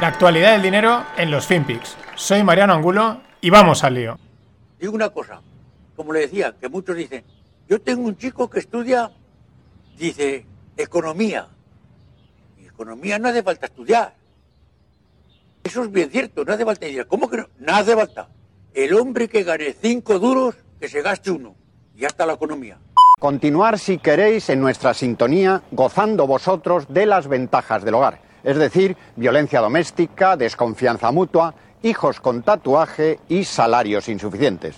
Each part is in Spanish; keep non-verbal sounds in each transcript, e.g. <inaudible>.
La actualidad del dinero en los FinPix. Soy Mariano Angulo y vamos al lío. Digo una cosa, como le decía, que muchos dicen, yo tengo un chico que estudia, dice, economía. Y economía no hace falta estudiar. Eso es bien cierto, no hace falta estudiar. ¿Cómo que no? No hace falta. El hombre que gane cinco duros, que se gaste uno. Y ya está la economía. Continuar, si queréis, en nuestra sintonía, gozando vosotros de las ventajas del hogar. Es decir, violencia doméstica, desconfianza mutua, hijos con tatuaje y salarios insuficientes.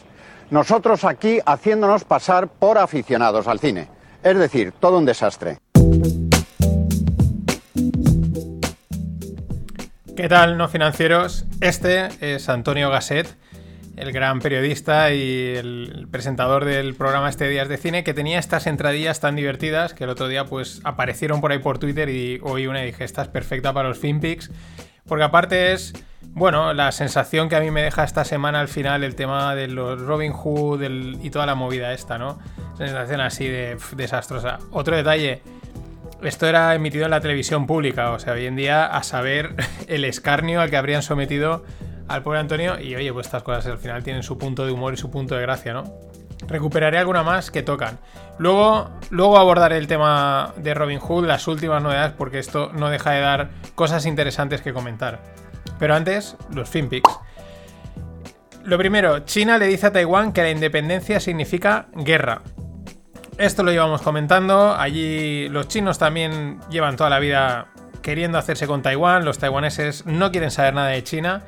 Nosotros aquí haciéndonos pasar por aficionados al cine. Es decir, todo un desastre. ¿Qué tal, no financieros? Este es Antonio Gasset, el gran periodista y el presentador del programa Este Días de Cine, que tenía estas entradillas tan divertidas que el otro día pues aparecieron por ahí por Twitter y oí una y dije, esta es perfecta para los FinPix, porque aparte es, bueno, la sensación que a mí me deja esta semana al final el tema de los Robin Hood y toda la movida esta, ¿no? Sensación así de desastrosa. Otro detalle, esto era emitido en la televisión pública, o sea, hoy en día a saber <laughs> el escarnio al que habrían sometido al pobre Antonio y oye, pues estas cosas al final tienen su punto de humor y su punto de gracia, ¿no? Recuperaré alguna más que tocan. Luego, luego abordaré el tema de Robin Hood, las últimas novedades, porque esto no deja de dar cosas interesantes que comentar. Pero antes, los FinPix. Lo primero, China le dice a Taiwán que la independencia significa guerra. Esto lo llevamos comentando. Allí los chinos también llevan toda la vida queriendo hacerse con Taiwán. Los taiwaneses no quieren saber nada de China.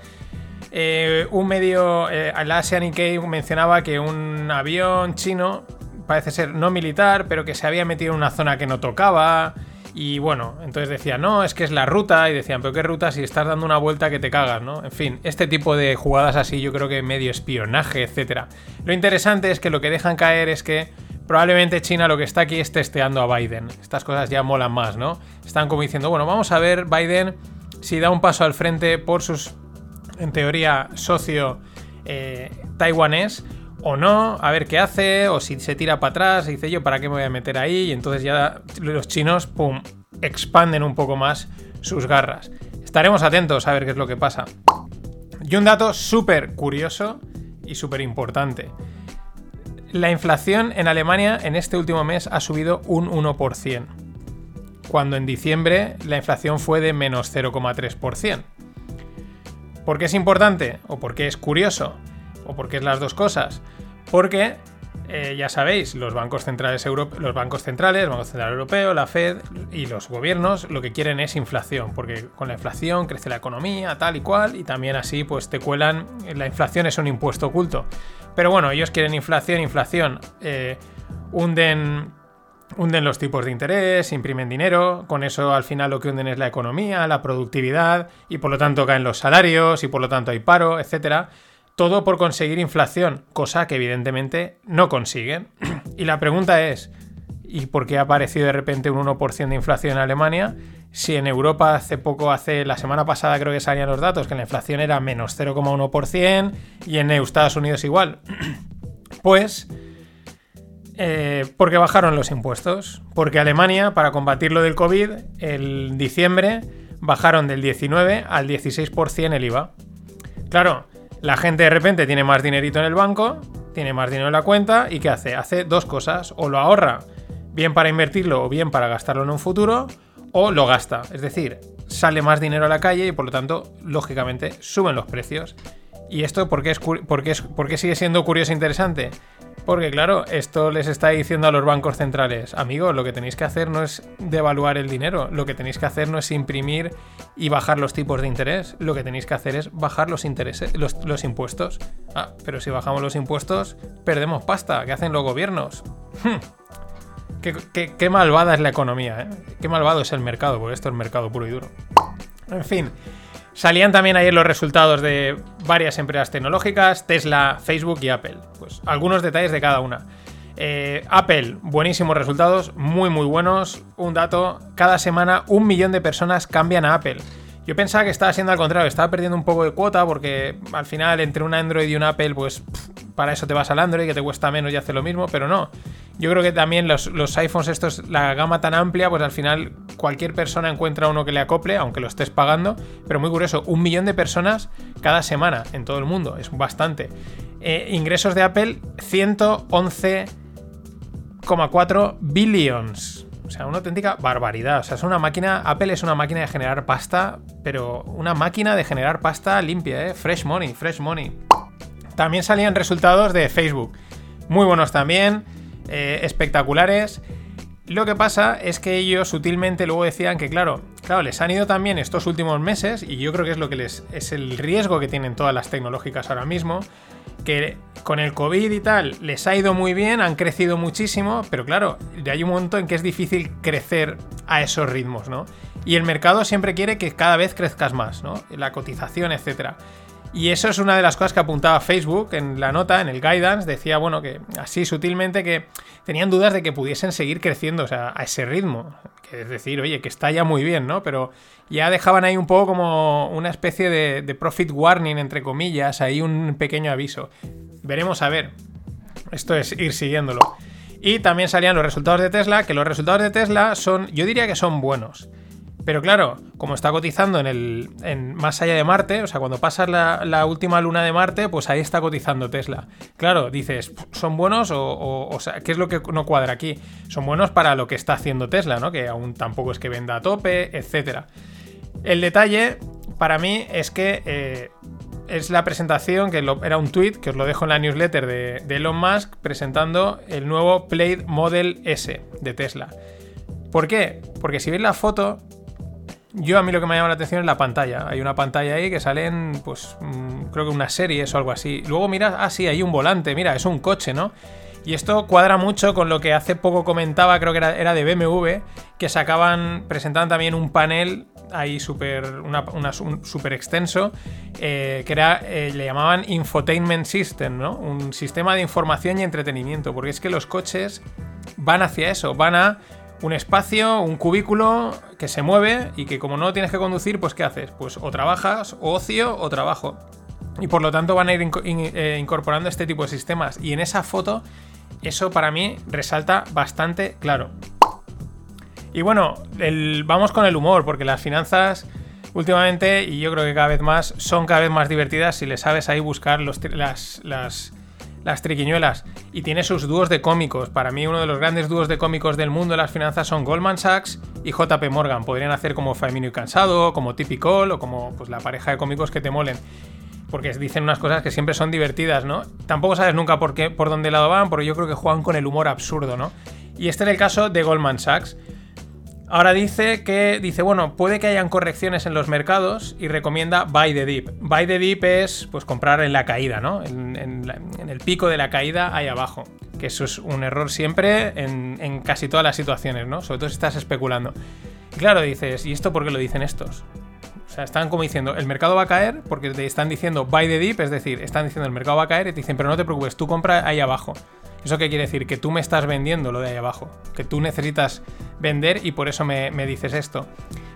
Eh, un medio, eh, el Asian Nikkei mencionaba que un avión chino, parece ser no militar, pero que se había metido en una zona que no tocaba. Y bueno, entonces decía, no, es que es la ruta. Y decían, pero qué ruta si estás dando una vuelta que te cagas, ¿no? En fin, este tipo de jugadas así, yo creo que medio espionaje, etc. Lo interesante es que lo que dejan caer es que probablemente China lo que está aquí es testeando a Biden. Estas cosas ya molan más, ¿no? Están como diciendo, bueno, vamos a ver Biden si da un paso al frente por sus, en teoría, socio eh, taiwanés o no, a ver qué hace, o si se tira para atrás y dice yo, ¿para qué me voy a meter ahí? Y entonces ya los chinos, ¡pum!, expanden un poco más sus garras. Estaremos atentos a ver qué es lo que pasa. Y un dato súper curioso y súper importante. La inflación en Alemania en este último mes ha subido un 1%, cuando en diciembre la inflación fue de menos 0,3%. ¿Por qué es importante? ¿O por qué es curioso? ¿O por qué es las dos cosas? Porque, eh, ya sabéis, los bancos centrales los bancos centrales, el Banco Central Europeo, la Fed y los gobiernos lo que quieren es inflación, porque con la inflación crece la economía, tal y cual, y también así pues te cuelan, la inflación es un impuesto oculto. Pero bueno, ellos quieren inflación, inflación. Eh, hunden, hunden los tipos de interés, imprimen dinero. Con eso al final lo que hunden es la economía, la productividad y por lo tanto caen los salarios y por lo tanto hay paro, etc. Todo por conseguir inflación, cosa que evidentemente no consiguen. <clears throat> y la pregunta es, ¿y por qué ha aparecido de repente un 1% de inflación en Alemania? Si en Europa hace poco, hace la semana pasada creo que salían los datos, que la inflación era menos 0,1% y en Estados Unidos igual. <clears throat> pues, eh, porque bajaron los impuestos. Porque Alemania, para combatir lo del COVID, en diciembre bajaron del 19 al 16% el IVA. Claro, la gente de repente tiene más dinerito en el banco, tiene más dinero en la cuenta y ¿qué hace? Hace dos cosas, o lo ahorra bien para invertirlo o bien para gastarlo en un futuro, o lo gasta. Es decir, sale más dinero a la calle y por lo tanto, lógicamente, suben los precios. ¿Y esto por qué, es, por sigue siendo curioso e interesante? Porque claro, esto les está diciendo a los bancos centrales, amigos, lo que tenéis que hacer no es devaluar el dinero, lo que tenéis que hacer no es imprimir y bajar los tipos de interés, lo que tenéis que hacer es bajar los intereses, los, impuestos. Ah, pero si bajamos los impuestos, perdemos pasta, ¿qué hacen los gobiernos? Hmm. Qué, malvada es la economía, ¿eh? Qué malvado es el mercado, porque esto es mercado puro y duro. En fin, salían también ayer los resultados de varias empresas tecnológicas, Tesla, Facebook y Apple. Pues algunos detalles de cada una. Eh, Apple, buenísimos resultados, muy muy buenos. Un dato, cada semana un millón de personas cambian a Apple. Yo pensaba que estaba siendo al contrario, estaba perdiendo un poco de cuota porque al final entre un Android y un Apple, pues para eso te vas al Android, que te cuesta menos y hace lo mismo, pero no. Yo creo que también los, iPhones, estos, la gama tan amplia, pues al final cualquier persona encuentra uno que le acople, aunque lo estés pagando. Pero muy curioso, un millón de personas cada semana en todo el mundo, es bastante. Eh, ingresos de Apple, 111,4 billions. O sea, una auténtica barbaridad. O sea, es una máquina. Apple es una máquina de generar pasta, pero una máquina de generar pasta limpia, ¿eh? Fresh money, fresh money. También salían resultados de Facebook. Muy buenos también, eh, espectaculares. Lo que pasa es que ellos sutilmente luego decían que, claro, claro, les han ido también estos últimos meses, y yo creo que es lo que les. es el riesgo que tienen todas las tecnológicas ahora mismo que con el COVID y tal les ha ido muy bien, han crecido muchísimo, pero claro, hay un momento en que es difícil crecer a esos ritmos, ¿no? Y el mercado siempre quiere que cada vez crezcas más, ¿no? La cotización, etcétera. Y eso es una de las cosas que apuntaba Facebook en la nota, en el guidance, decía, bueno, que así sutilmente que tenían dudas de que pudiesen seguir creciendo, o sea, a ese ritmo. Que es decir, oye, que está ya muy bien, ¿no? Pero ya dejaban ahí un poco como una especie de, profit warning, entre comillas, ahí un pequeño aviso. Veremos a ver. Esto es ir siguiéndolo. Y también salían los resultados de Tesla, que los resultados de Tesla son, yo diría que son buenos. Pero claro, como está cotizando en el más allá de Marte, o sea, cuando pasas la, última luna de Marte, pues ahí está cotizando Tesla. Claro, dices, ¿son buenos o, qué es lo que no cuadra aquí? Son buenos para lo que está haciendo Tesla, ¿no? Que aún tampoco es que venda a tope, etcétera. El detalle para mí es que eh, es la presentación, que era un tweet, que os lo dejo en la newsletter de, Elon Musk, presentando el nuevo Plate Model S de Tesla. ¿Por qué? Porque si veis la foto, yo a mí lo que me llama la atención es la pantalla. Hay una pantalla ahí que salen, pues, mm, creo que una serie o algo así. Luego mira, ah, sí, hay un volante, mira, es un coche, ¿no? Y esto cuadra mucho con lo que hace poco comentaba, creo que era, de BMW, que sacaban, presentaban también un panel ahí súper super extenso, eh, que era, eh, le llamaban Infotainment System, ¿no? Un sistema de información y entretenimiento, porque es que los coches van hacia eso, van a un espacio, un cubículo que se mueve y que como no tienes que conducir, pues ¿qué haces? Pues o trabajas, o ocio, o trabajo. Y por lo tanto van a ir eh, incorporando este tipo de sistemas. Y en esa foto, eso para mí resalta bastante claro. Y bueno, vamos con el humor, porque las finanzas últimamente, y yo creo que cada vez más, son cada vez más divertidas si le sabes ahí buscar los, las, las las triquiñuelas. Y tiene sus dúos de cómicos. Para mí, uno de los grandes dúos de cómicos del mundo de las finanzas son Goldman Sachs y JP Morgan. Podrían hacer como Famino y Cansado, como Typical o como pues, la pareja de cómicos que te molen. Porque dicen unas cosas que siempre son divertidas, ¿no? Tampoco sabes nunca por qué, por dónde lado van, porque yo creo que juegan con el humor absurdo, ¿no? Y este es el caso de Goldman Sachs. Ahora dice que, dice, bueno, puede que hayan correcciones en los mercados y recomienda buy the dip. Buy the dip es, pues, comprar en la caída, ¿no? En, el pico de la caída ahí abajo. Que eso es un error siempre en, casi todas las situaciones, ¿no? Sobre todo si estás especulando. Y claro, dices, ¿y esto por qué lo dicen estos? O sea, están como diciendo, el mercado va a caer porque te están diciendo buy the dip, es decir, están diciendo el mercado va a caer y te dicen, pero no te preocupes, tú compra ahí abajo. ¿Eso qué quiere decir? Que tú me estás vendiendo lo de ahí abajo. Que tú necesitas vender y por eso me, dices esto.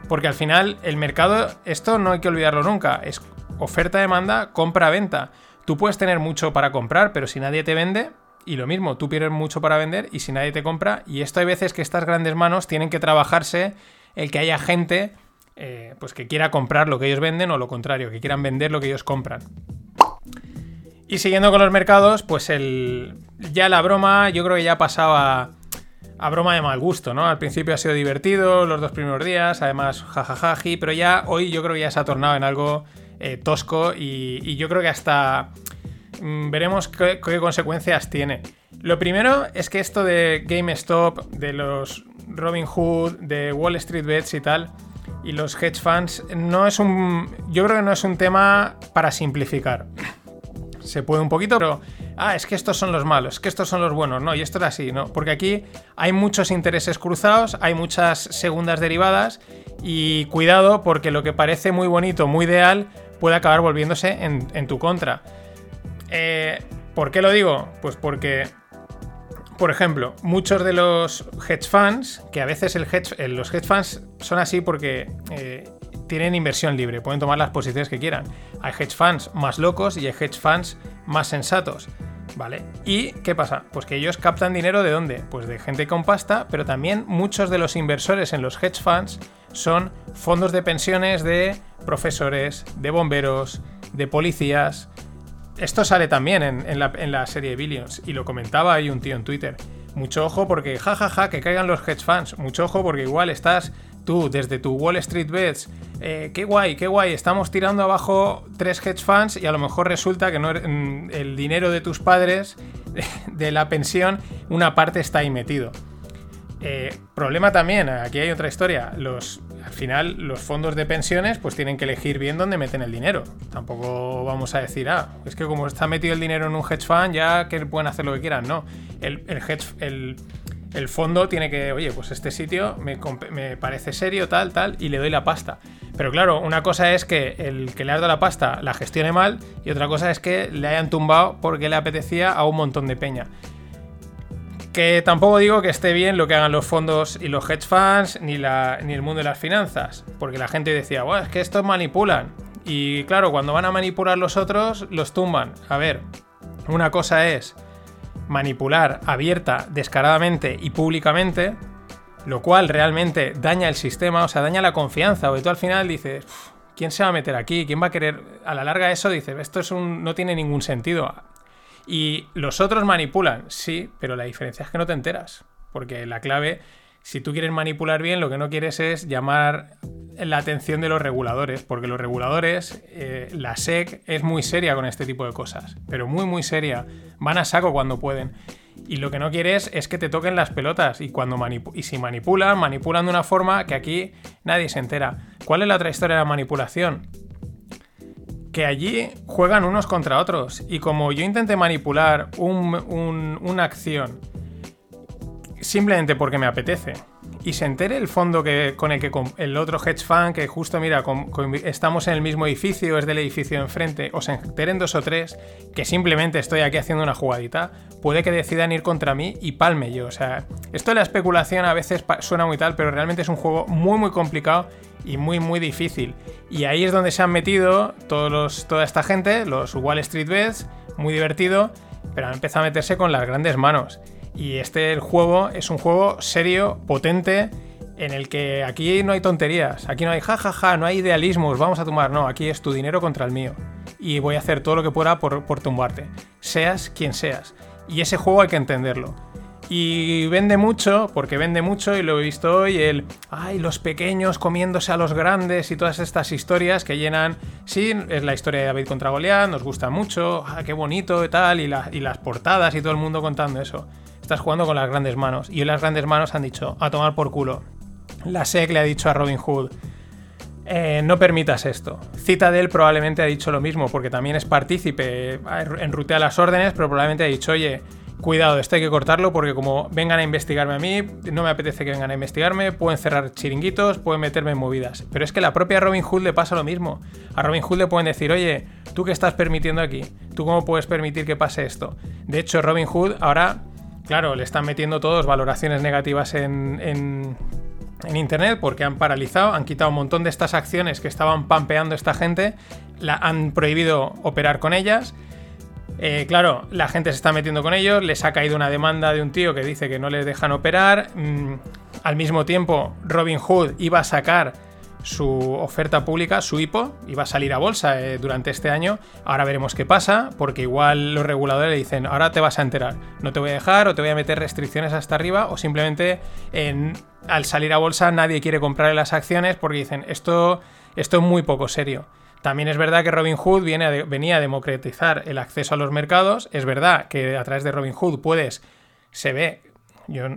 Porque al final el mercado, esto no hay que olvidarlo nunca, es oferta-demanda, compra-venta. Tú puedes tener mucho para comprar, pero si nadie te vende, y lo mismo, tú pierdes mucho para vender y si nadie te compra, y esto hay veces que estas grandes manos tienen que trabajarse el que haya gente eh, pues que quiera comprar lo que ellos venden o lo contrario, que quieran vender lo que ellos compran. Y siguiendo con los mercados, pues el, ya la broma, yo creo que ya pasaba a broma de mal gusto, ¿no? Al principio ha sido divertido, los dos primeros días, además jajajaji, pero ya hoy yo creo que ya se ha tornado en algo eh, tosco y, yo creo que hasta mm, veremos qué, consecuencias tiene. Lo primero es que esto de GameStop, de los Robin Hood, de Wall Street Bets y tal, y los hedge funds, no es un. Yo creo que no es un tema para simplificar se puede un poquito, pero, ah, es que estos son los malos, es que estos son los buenos, no, y esto es así, ¿no? Porque aquí hay muchos intereses cruzados, hay muchas segundas derivadas y cuidado porque lo que parece muy bonito, muy ideal, puede acabar volviéndose en, tu contra. Eh, ¿Por qué lo digo? Pues porque, por ejemplo, muchos de los hedge funds, que a veces el hedge, los hedge funds son así porque... Eh, tienen inversión libre, pueden tomar las posiciones que quieran. Hay hedge funds más locos y hay hedge funds más sensatos. ¿Vale? ¿Y qué pasa? Pues que ellos captan dinero de dónde? Pues de gente con pasta, pero también muchos de los inversores en los hedge funds son fondos de pensiones de profesores, de bomberos, de policías. Esto sale también en, la, en la, serie Billions y lo comentaba ahí un tío en Twitter. Mucho ojo porque jajaja que caigan los hedge funds. Mucho ojo porque igual estás tú desde tu Wall Street Bets, eh, qué guay, qué guay, estamos tirando abajo tres hedge funds y a lo mejor resulta que no mm, el dinero de tus padres, <laughs> de la pensión, una parte está ahí metido. Eh, problema también, aquí hay otra historia. Los, al final, los fondos de pensiones pues tienen que elegir bien dónde meten el dinero. Tampoco vamos a decir, ah, es que como está metido el dinero en un hedge fund, ya que pueden hacer lo que quieran. No, el, el hedge, el, el fondo tiene que, oye, pues este sitio me, parece serio, tal, tal, y le doy la pasta. Pero claro, una cosa es que el que le ha dado la pasta la gestione mal y otra cosa es que le hayan tumbado porque le apetecía a un montón de peña. Que tampoco digo que esté bien lo que hagan los fondos y los hedge funds ni, ni el mundo de las finanzas, porque la gente decía, bueno, es que estos manipulan. Y claro, cuando van a manipular los otros, los tumban. A ver, una cosa es manipular abierta, descaradamente y públicamente, lo cual realmente daña el sistema, o sea, daña la confianza, porque tú al final dices, ¿quién se va a meter aquí? ¿Quién va a querer? A la larga eso dice, esto es un, no tiene ningún sentido. Y los otros manipulan, sí, pero la diferencia es que no te enteras, porque la clave, si tú quieres manipular bien, lo que no quieres es llamar la atención de los reguladores, porque los reguladores, eh, la SEC es muy seria con este tipo de cosas, pero muy, muy seria. Van a saco cuando pueden. Y lo que no quieres es que te toquen las pelotas. Y, cuando y si manipulan, manipulan de una forma que aquí nadie se entera. ¿Cuál es la otra historia de la manipulación? Que allí juegan unos contra otros. Y como yo intenté manipular una acción simplemente porque me apetece, y se entere el fondo que, con el que el otro hedge fund, que justo mira, estamos en el mismo edificio, es del edificio enfrente, o se enteren dos o tres que simplemente estoy aquí haciendo una jugadita, puede que decidan ir contra mí y palme yo. O sea, esto de la especulación a veces suena muy tal, pero realmente es un juego muy, muy complicado y muy, muy difícil. Y ahí es donde se han metido todos los, toda esta gente, los Wall Street Bets, muy divertido, pero han empezado a meterse con las grandes manos. Y este juego es un juego serio, potente, en el que aquí no hay tonterías, aquí no hay jajaja, ja, ja, no hay idealismos, vamos a tumbar, no, aquí es tu dinero contra el mío. Y voy a hacer todo lo que pueda por, por tumbarte, seas quien seas. Y ese juego hay que entenderlo. Y vende mucho, porque vende mucho, y lo he visto hoy, el, ay, los pequeños comiéndose a los grandes y todas estas historias que llenan, sí, es la historia de David contra Goliat, nos gusta mucho, ah, qué bonito y tal, y, y las portadas y todo el mundo contando eso estás jugando con las grandes manos. Y las grandes manos han dicho, a tomar por culo. La SEC le ha dicho a Robin Hood, eh, no permitas esto. Citadel probablemente ha dicho lo mismo, porque también es partícipe, enrutea las órdenes, pero probablemente ha dicho, oye, cuidado, esto hay que cortarlo porque como vengan a investigarme a mí, no me apetece que vengan a investigarme, pueden cerrar chiringuitos, pueden meterme en movidas. Pero es que la propia Robin Hood le pasa lo mismo. A Robin Hood le pueden decir, oye, ¿tú qué estás permitiendo aquí? ¿Tú cómo puedes permitir que pase esto? De hecho, Robin Hood ahora Claro, le están metiendo todos valoraciones negativas en, Internet porque han paralizado, han quitado un montón de estas acciones que estaban pampeando esta gente, la, han prohibido operar con ellas. Eh, claro, la gente se está metiendo con ellos, les ha caído una demanda de un tío que dice que no les dejan operar. Mm, al mismo tiempo, Robin Hood iba a sacar su oferta pública, su IPO, iba a salir a bolsa eh, durante este año. Ahora veremos qué pasa, porque igual los reguladores le dicen, ahora te vas a enterar, no te voy a dejar o te voy a meter restricciones hasta arriba o simplemente al salir a bolsa nadie quiere comprarle las acciones porque dicen, esto, esto es muy poco serio. También es verdad que Robin Hood viene venía a democratizar el acceso a los mercados. Es verdad que a través de Robin Hood puedes, se ve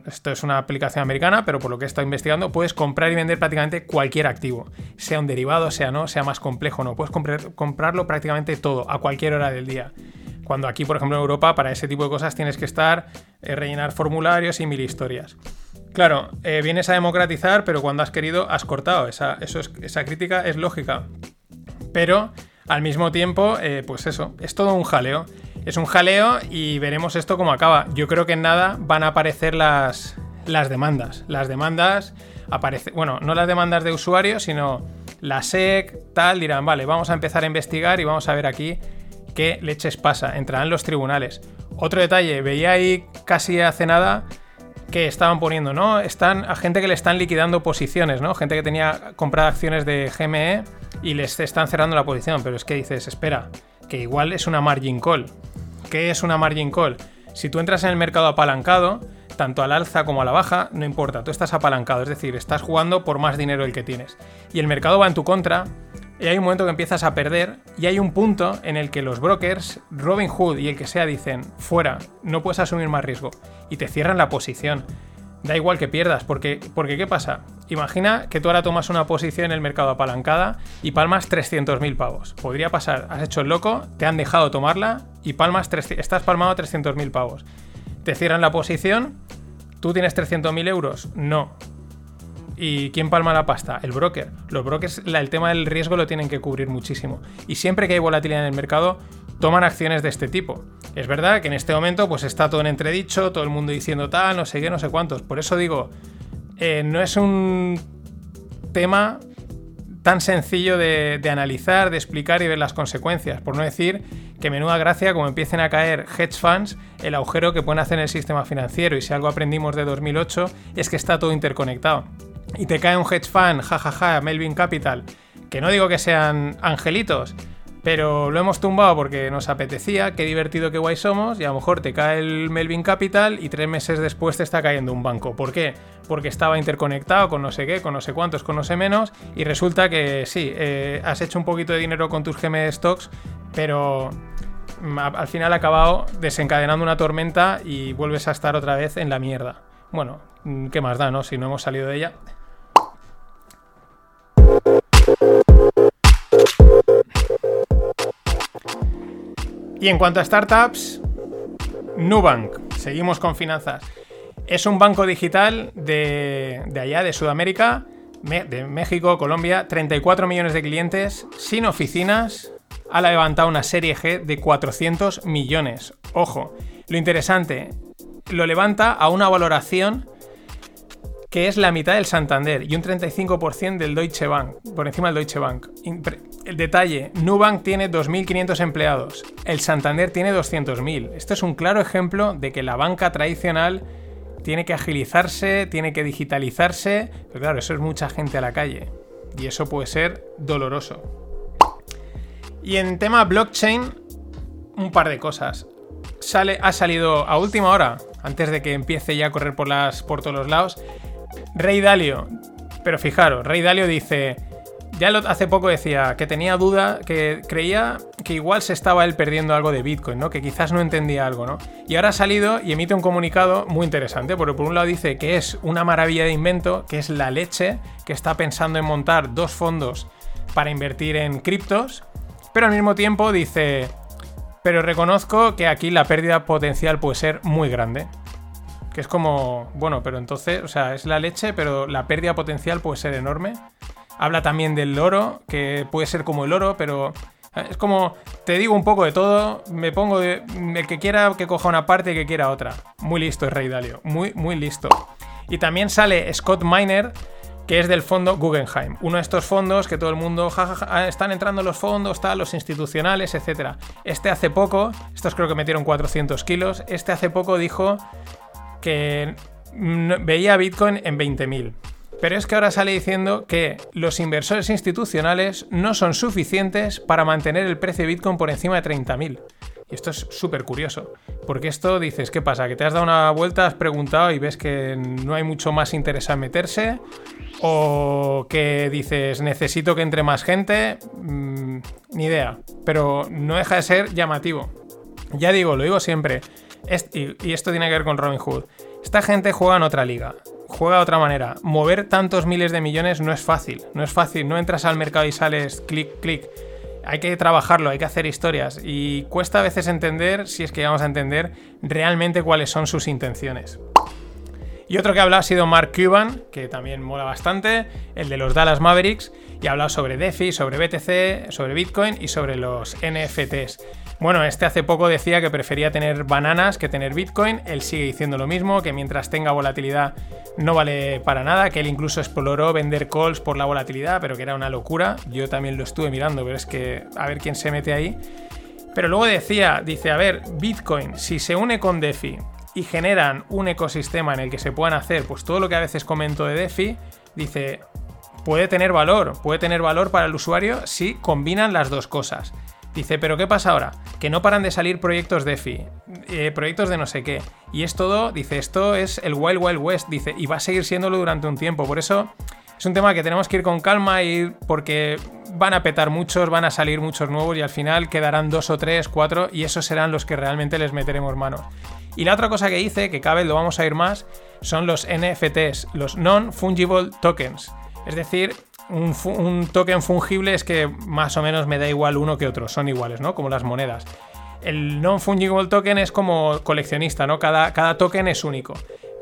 esto es una aplicación americana, pero por lo que he estado investigando, puedes comprar y vender prácticamente cualquier activo, sea un derivado, sea no, sea más complejo no. Puedes comprarlo prácticamente todo, a cualquier hora del día. Cuando aquí, por ejemplo, en Europa, para ese tipo de cosas tienes que estar, eh, rellenar formularios y mil historias. Claro, eh, vienes a democratizar, pero cuando has querido, has cortado. Esa, esa crítica es lógica. Pero al mismo tiempo, eh, pues eso, es todo un jaleo. Es un jaleo y veremos esto cómo acaba. Yo creo que en nada van a aparecer las, las demandas. Las demandas aparecen, bueno, no las demandas de usuarios, sino la SEC, tal, dirán, vale, vamos a empezar a investigar y vamos a ver aquí qué leches pasa. Entrarán los tribunales. Otro detalle, veía ahí casi hace nada que estaban poniendo, ¿no? Están a gente que le están liquidando posiciones, ¿no? Gente que tenía comprado acciones de GME y les están cerrando la posición. Pero es que dices, espera, que igual es una margin call. ¿Qué es una margin call? Si tú entras en el mercado apalancado, tanto al alza como a la baja, no importa, tú estás apalancado, es decir, estás jugando por más dinero del que tienes. Y el mercado va en tu contra, y hay un momento que empiezas a perder, y hay un punto en el que los brokers, Robin Hood y el que sea, dicen, fuera, no puedes asumir más riesgo, y te cierran la posición. Da igual que pierdas, porque, porque ¿qué pasa? Imagina que tú ahora tomas una posición en el mercado apalancada y palmas 300.000 pavos. Podría pasar, has hecho el loco, te han dejado tomarla y palmas estás palmado 300.000 pavos. Te cierran la posición, ¿tú tienes 300.000 euros? No. ¿Y quién palma la pasta? El broker. Los brokers, el tema del riesgo lo tienen que cubrir muchísimo. Y siempre que hay volatilidad en el mercado, toman acciones de este tipo. Es verdad que en este momento pues está todo en entredicho, todo el mundo diciendo tal, no sé qué, no sé cuántos. Por eso digo, eh, no es un tema tan sencillo de, analizar, de explicar y ver las consecuencias. Por no decir que menuda gracia como empiecen a caer hedge funds, el agujero que pueden hacer en el sistema financiero. Y si algo aprendimos de 2008 es que está todo interconectado. Y te cae un hedge fund, jajaja, Melvin Capital, que no digo que sean angelitos, pero lo hemos tumbado porque nos apetecía, qué divertido, qué guay somos, y a lo mejor te cae el Melvin Capital y tres meses después te está cayendo un banco. ¿Por qué? Porque estaba interconectado con no sé qué, con no sé cuántos, con no sé menos, y resulta que sí, eh, has hecho un poquito de dinero con tus GM stocks, pero mm, al final ha acabado desencadenando una tormenta y vuelves a estar otra vez en la mierda. Bueno, mm, ¿qué más da, no? Si no hemos salido de ella. Y en cuanto a startups, Nubank, seguimos con finanzas. Es un banco digital de, allá, de Sudamérica, de México, Colombia, 34 millones de clientes, sin oficinas, ha levantado una serie G de 400 millones. Ojo, lo interesante, lo levanta a una valoración que es la mitad del Santander y un 35% del Deutsche Bank, por encima del Deutsche Bank. El detalle, Nubank tiene 2.500 empleados, el Santander tiene 200.000. Esto es un claro ejemplo de que la banca tradicional tiene que agilizarse, tiene que digitalizarse, pero claro, eso es mucha gente a la calle y eso puede ser doloroso. Y en tema blockchain, un par de cosas. Sale, ha salido a última hora, antes de que empiece ya a correr por, las, por todos los lados, Rey Dalio. Pero fijaros, Rey Dalio dice, ya hace poco decía que tenía duda, que creía que igual se estaba él perdiendo algo de Bitcoin, ¿no? Que quizás no entendía algo, ¿no? Y ahora ha salido y emite un comunicado muy interesante, porque por un lado dice que es una maravilla de invento, que es la leche, que está pensando en montar dos fondos para invertir en criptos, pero al mismo tiempo dice, pero reconozco que aquí la pérdida potencial puede ser muy grande. Que es como, bueno, pero entonces, o sea, es la leche, pero la pérdida potencial puede ser enorme. Habla también del oro, que puede ser como el oro, pero eh, es como, te digo un poco de todo, me pongo de, el que quiera que coja una parte y que quiera otra. Muy listo es Rey Dalio, muy, muy listo. Y también sale Scott Miner, que es del fondo Guggenheim. Uno de estos fondos que todo el mundo, jajaja, ah, están entrando los fondos, tal, los institucionales, etc. Este hace poco, estos creo que metieron 400 kilos, este hace poco dijo que veía Bitcoin en 20.000. Pero es que ahora sale diciendo que los inversores institucionales no son suficientes para mantener el precio de Bitcoin por encima de 30.000. Y esto es súper curioso, porque esto dices, ¿qué pasa? ¿Que te has dado una vuelta, has preguntado y ves que no hay mucho más interés en meterse? ¿O que dices, necesito que entre más gente? Mm, ni idea, pero no deja de ser llamativo. Ya digo, lo digo siempre, y esto tiene que ver con Robin Hood. Esta gente juega en otra liga, juega de otra manera. Mover tantos miles de millones no es fácil, no es fácil. No entras al mercado y sales clic, clic. Hay que trabajarlo, hay que hacer historias y cuesta a veces entender, si es que vamos a entender, realmente cuáles son sus intenciones. Y otro que ha hablado ha sido Mark Cuban, que también mola bastante, el de los Dallas Mavericks, y ha hablado sobre DeFi, sobre BTC, sobre Bitcoin y sobre los NFTs. Bueno, este hace poco decía que prefería tener bananas que tener Bitcoin. Él sigue diciendo lo mismo, que mientras tenga volatilidad no vale para nada, que él incluso exploró vender calls por la volatilidad, pero que era una locura. Yo también lo estuve mirando, pero es que a ver quién se mete ahí. Pero luego decía, dice, a ver, Bitcoin, si se une con DeFi y generan un ecosistema en el que se puedan hacer pues todo lo que a veces comento de DeFi, dice, puede tener valor, puede tener valor para el usuario si combinan las dos cosas. Dice, pero ¿qué pasa ahora? Que no paran de salir proyectos DeFi, eh, proyectos de no sé qué. Y es todo, dice, esto es el Wild Wild West, dice, y va a seguir siéndolo durante un tiempo. Por eso es un tema que tenemos que ir con calma y porque van a petar muchos, van a salir muchos nuevos y al final quedarán dos o tres, cuatro y esos serán los que realmente les meteremos mano. Y la otra cosa que hice, que vez lo vamos a ir más, son los NFTs, los Non-Fungible Tokens. Es decir, un, token fungible es que más o menos me da igual uno que otro, son iguales, ¿no? Como las monedas. El non-fungible token es como coleccionista, ¿no? Cada, cada token es único.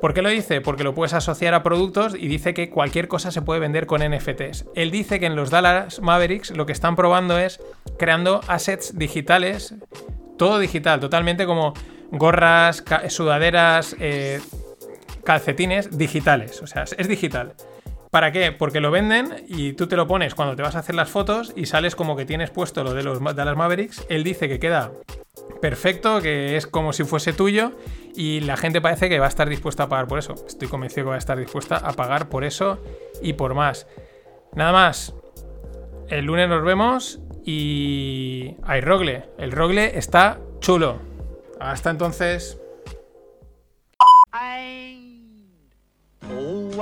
¿Por qué lo dice? Porque lo puedes asociar a productos y dice que cualquier cosa se puede vender con NFTs. Él dice que en los Dallas Mavericks lo que están probando es creando assets digitales, todo digital, totalmente como gorras, sudaderas, eh, calcetines digitales. O sea, es digital. ¿Para qué? Porque lo venden y tú te lo pones cuando te vas a hacer las fotos y sales como que tienes puesto lo de los Mavericks. Él dice que queda perfecto, que es como si fuese tuyo y la gente parece que va a estar dispuesta a pagar por eso. Estoy convencido que va a estar dispuesta a pagar por eso y por más. Nada más. El lunes nos vemos y hay Rogle. El Rogle está chulo. Hasta entonces.